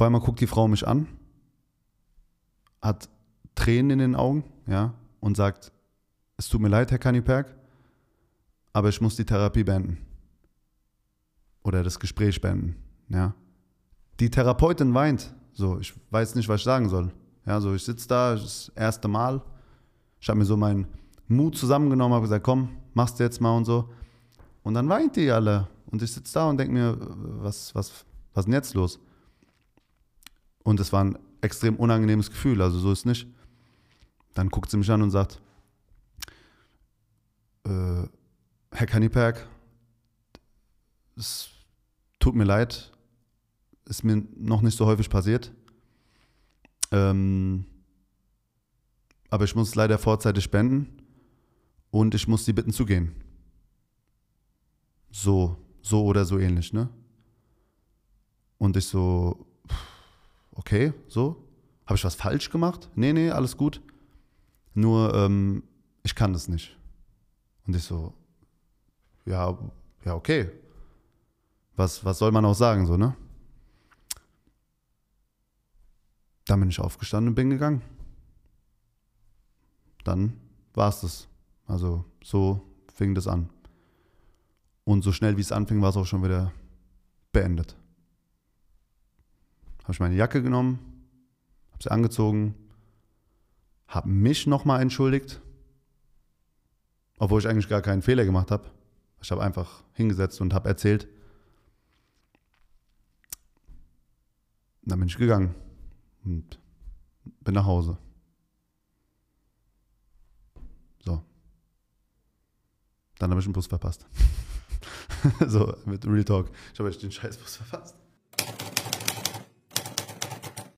Auf einmal guckt die Frau mich an, hat Tränen in den Augen, ja, und sagt, es tut mir leid, Herr Kaniperk, aber ich muss die Therapie beenden. Oder das Gespräch beenden, ja. Die Therapeutin weint, so, ich weiß nicht, was ich sagen soll. Ja, so, ich sitze da, das erste Mal, ich habe mir so meinen Mut zusammengenommen, habe gesagt, komm, machst du jetzt mal und so. Und dann weint die alle. Und ich sitze da und denke mir, was, was, was ist denn jetzt los? Und es war ein extrem unangenehmes Gefühl, also so ist nicht. Dann guckt sie mich an und sagt, äh, Herr Kaniperk, es tut mir leid, ist mir noch nicht so häufig passiert. Ähm, aber ich muss leider vorzeitig spenden und ich muss Sie bitten zu gehen. So, so oder so ähnlich, ne? Und ich so, okay, so. Habe ich was falsch gemacht? Nee, nee, alles gut. Nur, ähm, ich kann das nicht. Und ich so, ja, ja, okay. Was, was soll man auch sagen, so, ne? Dann bin ich aufgestanden und bin gegangen. Dann war es das. Also so fing das an. Und so schnell wie es anfing, war es auch schon wieder beendet. Habe ich meine Jacke genommen, habe sie angezogen, habe mich nochmal entschuldigt, obwohl ich eigentlich gar keinen Fehler gemacht habe. Ich habe einfach hingesetzt und habe erzählt. Dann bin ich gegangen und bin nach Hause. So. Dann habe ich den Bus verpasst. so, mit Real Talk. Ich habe echt den Scheißbus verpasst.